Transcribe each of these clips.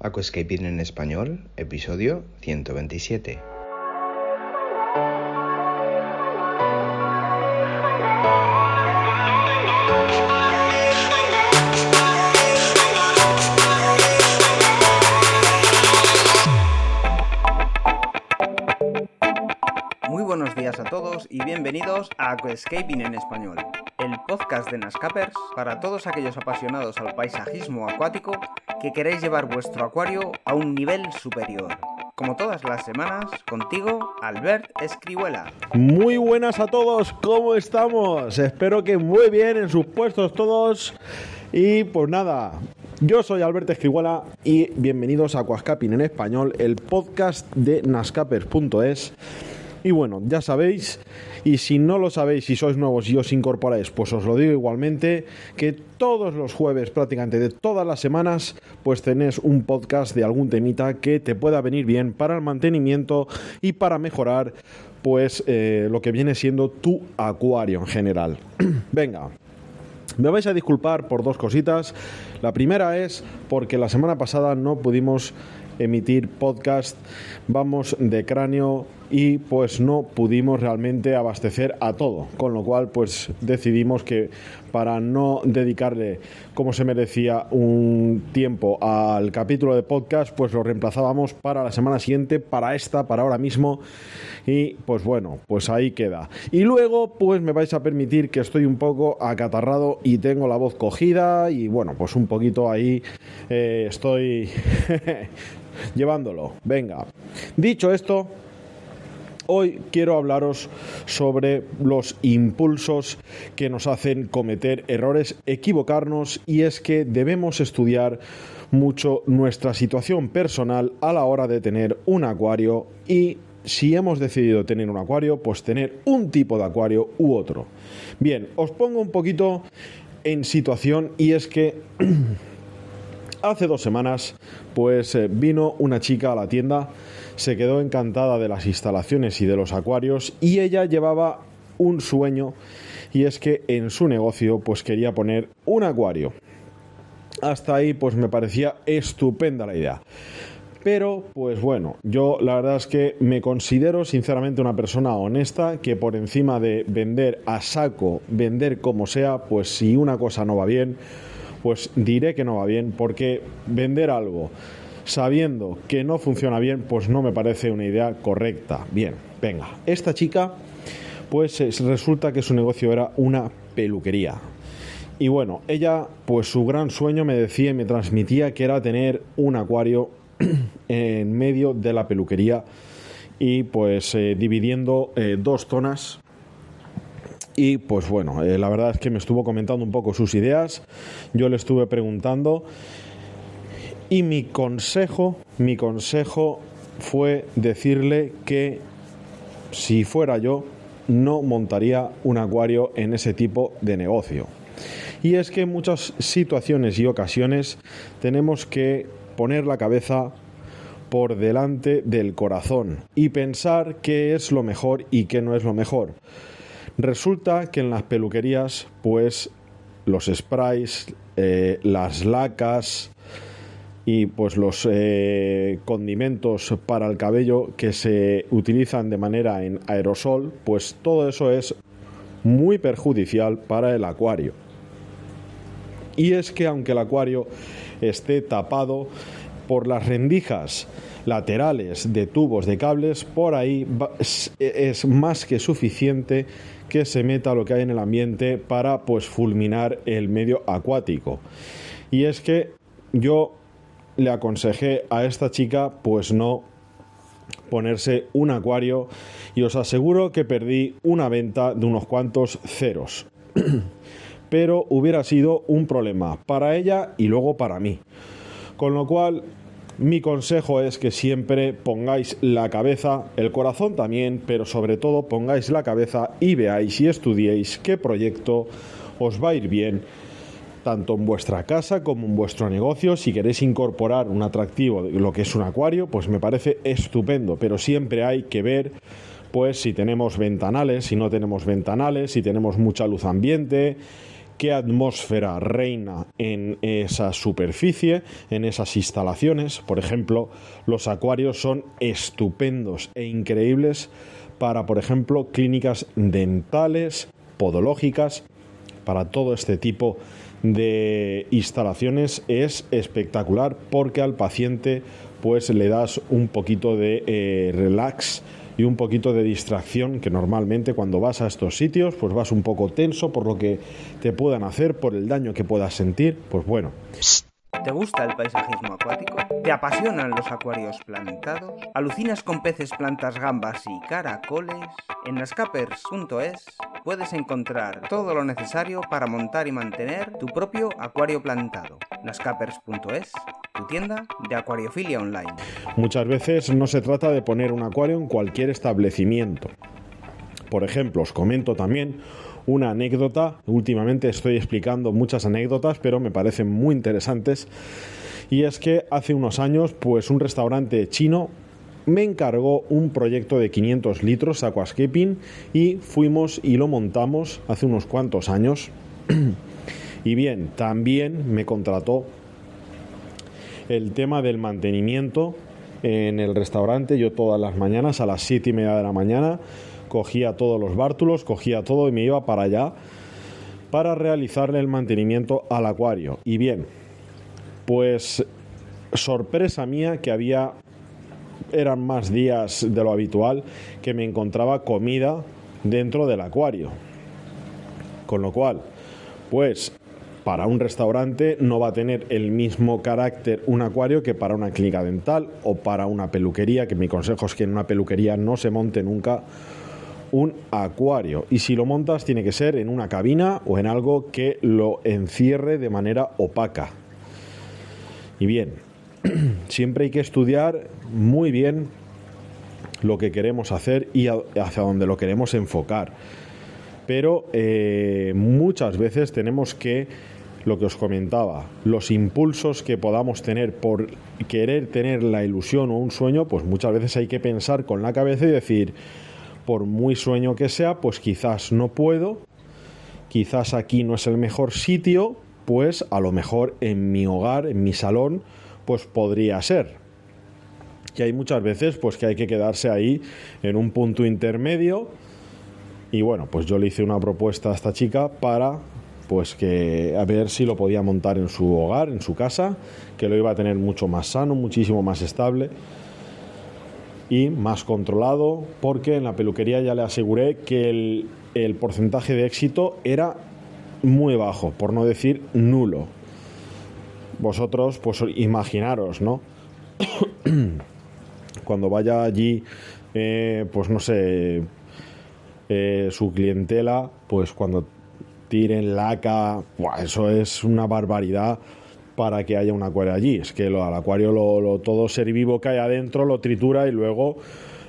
Aquascaping en español, episodio 127. Muy buenos días a todos y bienvenidos a Aquascaping en español, el podcast de Nascapers para todos aquellos apasionados al paisajismo acuático que queréis llevar vuestro acuario a un nivel superior. Como todas las semanas, contigo, Albert Escribuela. Muy buenas a todos, ¿cómo estamos? Espero que muy bien en sus puestos todos. Y pues nada, yo soy Alberto Escribuela y bienvenidos a Aquascaping en español, el podcast de nascapers.es. Y bueno, ya sabéis, y si no lo sabéis, si sois nuevos y os incorporáis, pues os lo digo igualmente, que todos los jueves, prácticamente de todas las semanas, pues tenés un podcast de algún temita que te pueda venir bien para el mantenimiento y para mejorar, pues, eh, lo que viene siendo tu acuario en general. Venga, me vais a disculpar por dos cositas. La primera es porque la semana pasada no pudimos emitir podcast, vamos de cráneo y pues no pudimos realmente abastecer a todo, con lo cual pues decidimos que para no dedicarle como se merecía un tiempo al capítulo de podcast, pues lo reemplazábamos para la semana siguiente, para esta, para ahora mismo y pues bueno, pues ahí queda. Y luego pues me vais a permitir que estoy un poco acatarrado y tengo la voz cogida y bueno, pues un poquito ahí eh, estoy llevándolo. Venga, dicho esto, Hoy quiero hablaros sobre los impulsos que nos hacen cometer errores, equivocarnos y es que debemos estudiar mucho nuestra situación personal a la hora de tener un acuario y si hemos decidido tener un acuario, pues tener un tipo de acuario u otro. Bien, os pongo un poquito en situación y es que hace dos semanas pues eh, vino una chica a la tienda se quedó encantada de las instalaciones y de los acuarios y ella llevaba un sueño y es que en su negocio pues quería poner un acuario. Hasta ahí pues me parecía estupenda la idea. Pero, pues bueno, yo la verdad es que me considero sinceramente una persona honesta que por encima de vender a saco, vender como sea, pues si una cosa no va bien, pues diré que no va bien, porque vender algo sabiendo que no funciona bien, pues no me parece una idea correcta. Bien, venga, esta chica, pues resulta que su negocio era una peluquería. Y bueno, ella, pues su gran sueño me decía y me transmitía que era tener un acuario en medio de la peluquería y pues eh, dividiendo eh, dos zonas y pues bueno, eh, la verdad es que me estuvo comentando un poco sus ideas, yo le estuve preguntando y mi consejo, mi consejo fue decirle que si fuera yo, no montaría un acuario en ese tipo de negocio. Y es que en muchas situaciones y ocasiones tenemos que poner la cabeza por delante del corazón y pensar qué es lo mejor y qué no es lo mejor. Resulta que en las peluquerías, pues los sprays, eh, las lacas, y pues los eh, condimentos para el cabello que se utilizan de manera en aerosol, pues todo eso es muy perjudicial para el acuario. Y es que aunque el acuario esté tapado por las rendijas laterales de tubos de cables, por ahí es más que suficiente que se meta lo que hay en el ambiente para pues fulminar el medio acuático. Y es que yo le aconsejé a esta chica pues no ponerse un acuario y os aseguro que perdí una venta de unos cuantos ceros. Pero hubiera sido un problema para ella y luego para mí. Con lo cual, mi consejo es que siempre pongáis la cabeza, el corazón también, pero sobre todo pongáis la cabeza y veáis y estudiéis qué proyecto os va a ir bien tanto en vuestra casa como en vuestro negocio. Si queréis incorporar un atractivo lo que es un acuario, pues me parece estupendo, pero siempre hay que ver pues si tenemos ventanales, si no tenemos ventanales, si tenemos mucha luz ambiente, qué atmósfera reina en esa superficie, en esas instalaciones. Por ejemplo, los acuarios son estupendos e increíbles para, por ejemplo, clínicas dentales, podológicas, para todo este tipo de instalaciones es espectacular porque al paciente pues le das un poquito de eh, relax y un poquito de distracción que normalmente cuando vas a estos sitios pues vas un poco tenso por lo que te puedan hacer, por el daño que puedas sentir, pues bueno. ¿Te gusta el paisajismo acuático? ¿Te apasionan los acuarios plantados? ¿Alucinas con peces, plantas, gambas y caracoles? En nascapers.es puedes encontrar todo lo necesario para montar y mantener tu propio acuario plantado. nascapers.es, tu tienda de acuariofilia online. Muchas veces no se trata de poner un acuario en cualquier establecimiento. Por ejemplo, os comento también una anécdota. Últimamente estoy explicando muchas anécdotas, pero me parecen muy interesantes. Y es que hace unos años, pues un restaurante chino me encargó un proyecto de 500 litros aquascaping y fuimos y lo montamos hace unos cuantos años. y bien, también me contrató el tema del mantenimiento en el restaurante. Yo todas las mañanas a las 7 y media de la mañana cogía todos los bártulos, cogía todo y me iba para allá para realizarle el mantenimiento al acuario. Y bien, pues sorpresa mía que había eran más días de lo habitual que me encontraba comida dentro del acuario. Con lo cual, pues para un restaurante no va a tener el mismo carácter un acuario que para una clínica dental o para una peluquería, que mi consejo es que en una peluquería no se monte nunca un acuario. Y si lo montas tiene que ser en una cabina o en algo que lo encierre de manera opaca. Y bien, siempre hay que estudiar muy bien lo que queremos hacer y hacia dónde lo queremos enfocar. Pero eh, muchas veces tenemos que, lo que os comentaba, los impulsos que podamos tener por querer tener la ilusión o un sueño, pues muchas veces hay que pensar con la cabeza y decir, por muy sueño que sea, pues quizás no puedo, quizás aquí no es el mejor sitio, pues a lo mejor en mi hogar, en mi salón, pues podría ser. Que hay muchas veces pues que hay que quedarse ahí en un punto intermedio y bueno, pues yo le hice una propuesta a esta chica para pues que a ver si lo podía montar en su hogar, en su casa, que lo iba a tener mucho más sano, muchísimo más estable y más controlado, porque en la peluquería ya le aseguré que el, porcentaje de éxito era muy bajo, por no decir nulo. Vosotros, pues imaginaros, ¿no? Cuando vaya allí, eh, pues no sé, eh, su clientela, pues cuando tiren laca, eso es una barbaridad para que haya un acuario allí. Es que lo, al acuario lo, todo ser vivo que hay adentro lo tritura y luego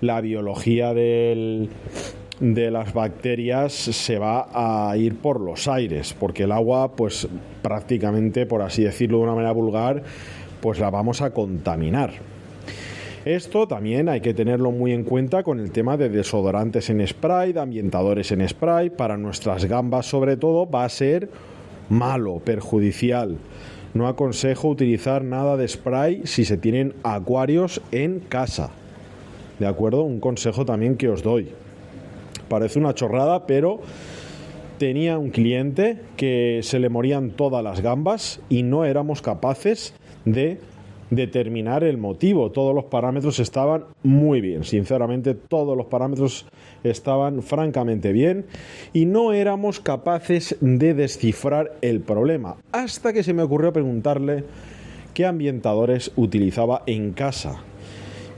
la biología del, de las bacterias se va a ir por los aires, porque el agua, pues prácticamente, por así decirlo de una manera vulgar, pues la vamos a contaminar. Esto también hay que tenerlo muy en cuenta con el tema de desodorantes en spray, de ambientadores en spray. Para nuestras gambas sobre todo va a ser malo, perjudicial. No aconsejo utilizar nada de spray si se tienen acuarios en casa. ¿De acuerdo? Un consejo también que os doy. Parece una chorrada, pero tenía un cliente que se le morían todas las gambas y no éramos capaces de determinar el motivo. Todos los parámetros estaban muy bien, sinceramente todos los parámetros estaban francamente bien y no éramos capaces de descifrar el problema hasta que se me ocurrió preguntarle qué ambientadores utilizaba en casa.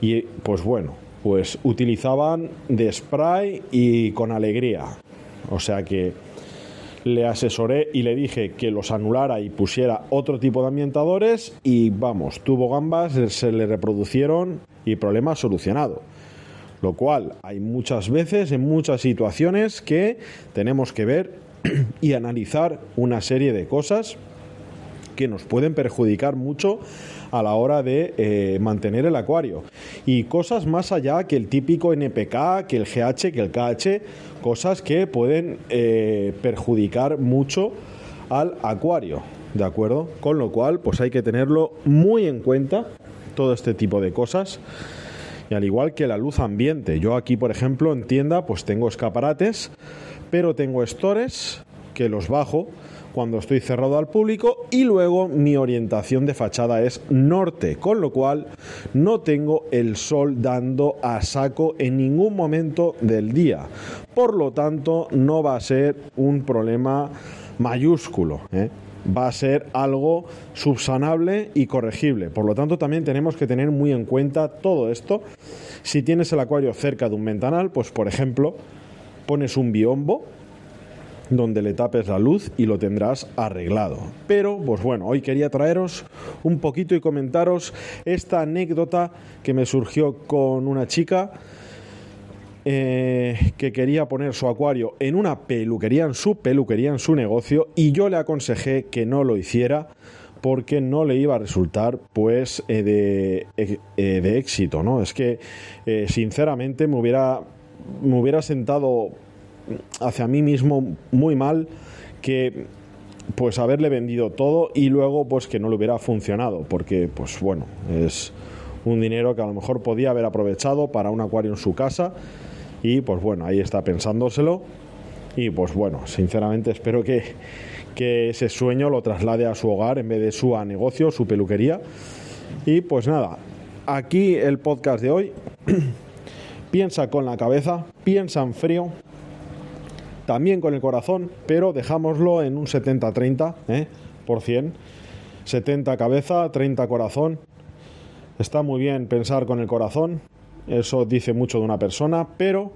Y pues bueno, pues utilizaban de spray y con alegría. O sea que le asesoré y le dije que los anulara y pusiera otro tipo de ambientadores y vamos, tuvo gambas, se le reproducieron y problema solucionado. Lo cual hay muchas veces, en muchas situaciones, que tenemos que ver y analizar una serie de cosas que nos pueden perjudicar mucho a la hora de eh, mantener el acuario. Y cosas más allá que el típico NPK, que el GH, que el KH, cosas que pueden eh, perjudicar mucho al acuario, ¿de acuerdo? Con lo cual, pues hay que tenerlo muy en cuenta, todo este tipo de cosas. Y al igual que la luz ambiente, yo aquí, por ejemplo, en tienda, pues tengo escaparates, pero tengo stores que los bajo cuando estoy cerrado al público y luego mi orientación de fachada es norte, con lo cual no tengo el sol dando a saco en ningún momento del día. Por lo tanto, no va a ser un problema mayúsculo. ¿eh? va a ser algo subsanable y corregible. Por lo tanto, también tenemos que tener muy en cuenta todo esto. Si tienes el acuario cerca de un ventanal, pues por ejemplo, pones un biombo donde le tapes la luz y lo tendrás arreglado. Pero, pues bueno, hoy quería traeros un poquito y comentaros esta anécdota que me surgió con una chica eh, que quería poner su acuario en una peluquería, en su peluquería, en su negocio, y yo le aconsejé que no lo hiciera porque no le iba a resultar pues eh, de, eh, de, éxito, ¿no? Es que sinceramente me hubiera, me hubiera sentado hacia mí mismo muy mal que pues haberle vendido todo y luego pues que no le hubiera funcionado porque pues bueno es un dinero que a lo mejor podía haber aprovechado para un acuario en su casa y pues bueno ahí está pensándoselo y pues bueno sinceramente espero que, que ese sueño lo traslade a su hogar en vez de su a negocio su peluquería. Y pues nada aquí el podcast de hoy. Piensa con la cabeza piensa en frío también con el corazón, pero dejámoslo en un 70-30 ¿eh? por 100. 70 cabeza, 30 corazón. Está muy bien pensar con el corazón, eso dice mucho de una persona, pero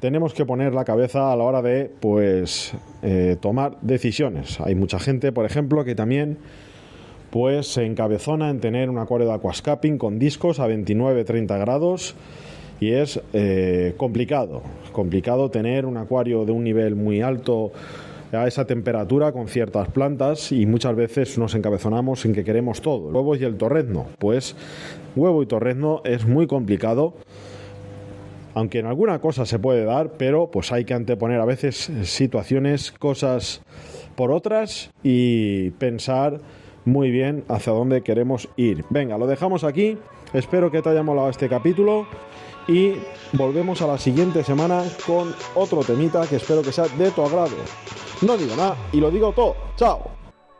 tenemos que poner la cabeza a la hora de pues eh, tomar decisiones. Hay mucha gente, por ejemplo, que también pues se encabezona en tener un acuario de aquascaping con discos a 29-30 grados y es eh, complicado, complicado tener un acuario de un nivel muy alto a esa temperatura con ciertas plantas y muchas veces nos encabezonamos en que queremos todo, huevos y el torrezno. Pues huevo y torrezno es muy complicado, aunque en alguna cosa se puede dar, pero pues hay que anteponer a veces situaciones, cosas por otras y pensar muy bien hacia dónde queremos ir. Venga, lo dejamos aquí. Espero que te haya molado este capítulo y volvemos a la siguiente semana con otro temita que espero que sea de tu agrado. No digo nada y lo digo todo. Chao.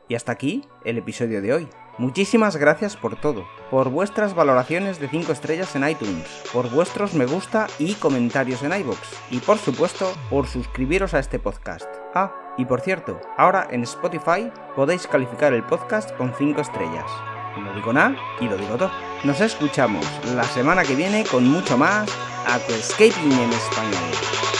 Y hasta aquí el episodio de hoy. Muchísimas gracias por todo, por vuestras valoraciones de 5 estrellas en iTunes, por vuestros me gusta y comentarios en iBox, y por supuesto por suscribiros a este podcast. Ah, y por cierto, ahora en Spotify podéis calificar el podcast con 5 estrellas. No digo nada y lo digo todo. Nos escuchamos la semana que viene con mucho más Aquascaping en español.